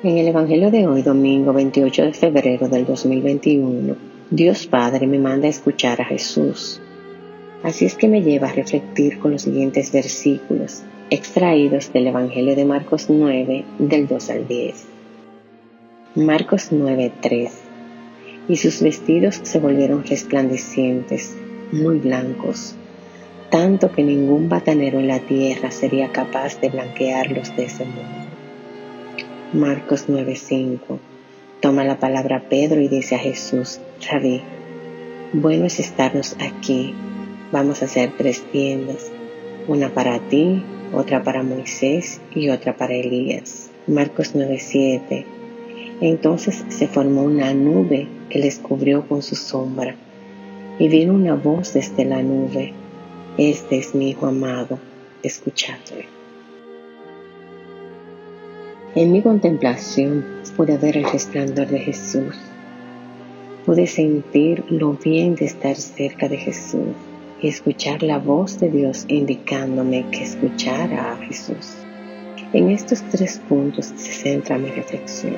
En el Evangelio de hoy, domingo 28 de febrero del 2021, Dios Padre me manda a escuchar a Jesús. Así es que me lleva a reflexionar con los siguientes versículos, extraídos del Evangelio de Marcos 9, del 2 al 10. Marcos 9, 3. Y sus vestidos se volvieron resplandecientes, muy blancos, tanto que ningún batanero en la tierra sería capaz de blanquearlos de ese modo. Marcos 9:5. Toma la palabra Pedro y dice a Jesús, Rabí, bueno es estarnos aquí. Vamos a hacer tres tiendas, una para ti, otra para Moisés y otra para Elías. Marcos 9:7. Entonces se formó una nube que les cubrió con su sombra, y vino una voz desde la nube, Este es mi Hijo amado, escuchadle. En mi contemplación pude ver el resplandor de Jesús. Pude sentir lo bien de estar cerca de Jesús y escuchar la voz de Dios indicándome que escuchara a Jesús. En estos tres puntos se centra mi reflexión.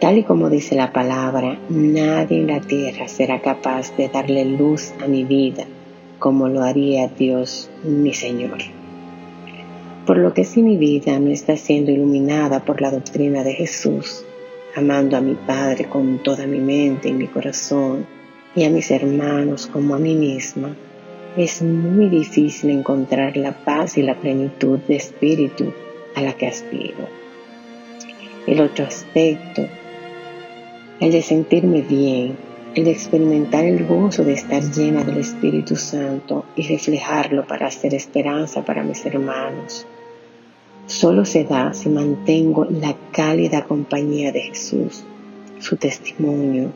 Tal y como dice la palabra, nadie en la tierra será capaz de darle luz a mi vida como lo haría Dios mi Señor por lo que si mi vida no está siendo iluminada por la doctrina de Jesús, amando a mi Padre con toda mi mente y mi corazón, y a mis hermanos como a mí misma, es muy difícil encontrar la paz y la plenitud de espíritu a la que aspiro. El otro aspecto, el de sentirme bien, el experimentar el gozo de estar llena del Espíritu Santo y reflejarlo para hacer esperanza para mis hermanos, solo se da si mantengo la cálida compañía de Jesús, su testimonio,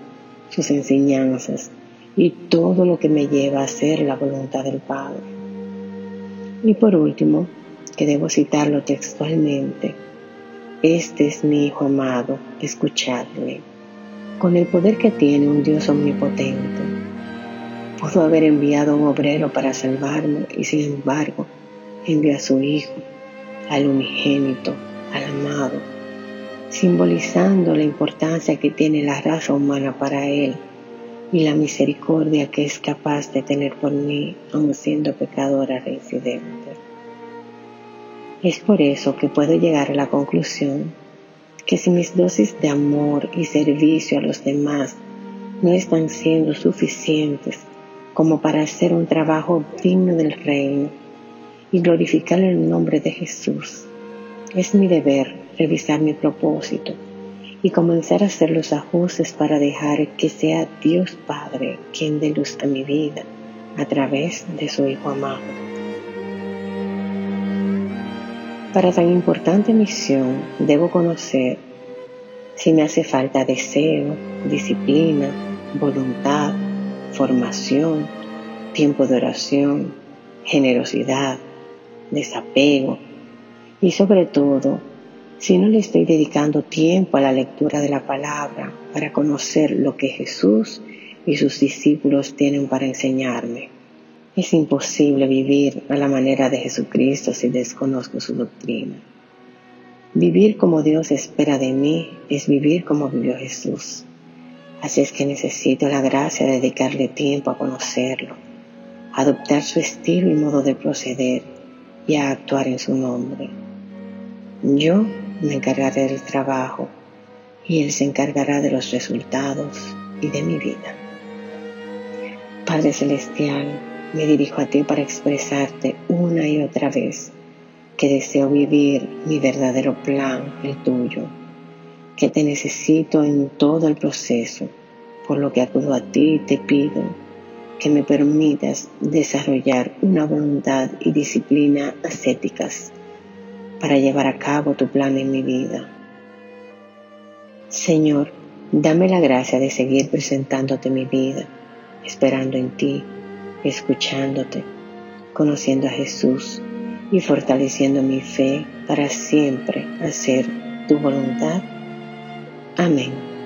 sus enseñanzas y todo lo que me lleva a hacer la voluntad del Padre. Y por último, que debo citarlo textualmente, este es mi Hijo amado, escuchadle. Con el poder que tiene un Dios omnipotente, pudo haber enviado a un obrero para salvarme y sin embargo envió a su Hijo al unigénito, al amado, simbolizando la importancia que tiene la raza humana para Él y la misericordia que es capaz de tener por mí, aun siendo pecadora reincidente. Es por eso que puedo llegar a la conclusión que si mis dosis de amor y servicio a los demás no están siendo suficientes como para hacer un trabajo digno del reino, y glorificar el nombre de Jesús. Es mi deber revisar mi propósito y comenzar a hacer los ajustes para dejar que sea Dios Padre quien dé luz a mi vida a través de su Hijo amado. Para tan importante misión debo conocer si me hace falta deseo, disciplina, voluntad, formación, tiempo de oración, generosidad, desapego y sobre todo si no le estoy dedicando tiempo a la lectura de la palabra para conocer lo que Jesús y sus discípulos tienen para enseñarme. Es imposible vivir a la manera de Jesucristo si desconozco su doctrina. Vivir como Dios espera de mí es vivir como vivió Jesús. Así es que necesito la gracia de dedicarle tiempo a conocerlo, adoptar su estilo y modo de proceder y a actuar en su nombre. Yo me encargaré del trabajo y Él se encargará de los resultados y de mi vida. Padre Celestial, me dirijo a ti para expresarte una y otra vez que deseo vivir mi verdadero plan, el tuyo, que te necesito en todo el proceso, por lo que acudo a ti y te pido que me permitas desarrollar una voluntad y disciplina ascéticas para llevar a cabo tu plan en mi vida. Señor, dame la gracia de seguir presentándote mi vida, esperando en ti, escuchándote, conociendo a Jesús y fortaleciendo mi fe para siempre hacer tu voluntad. Amén.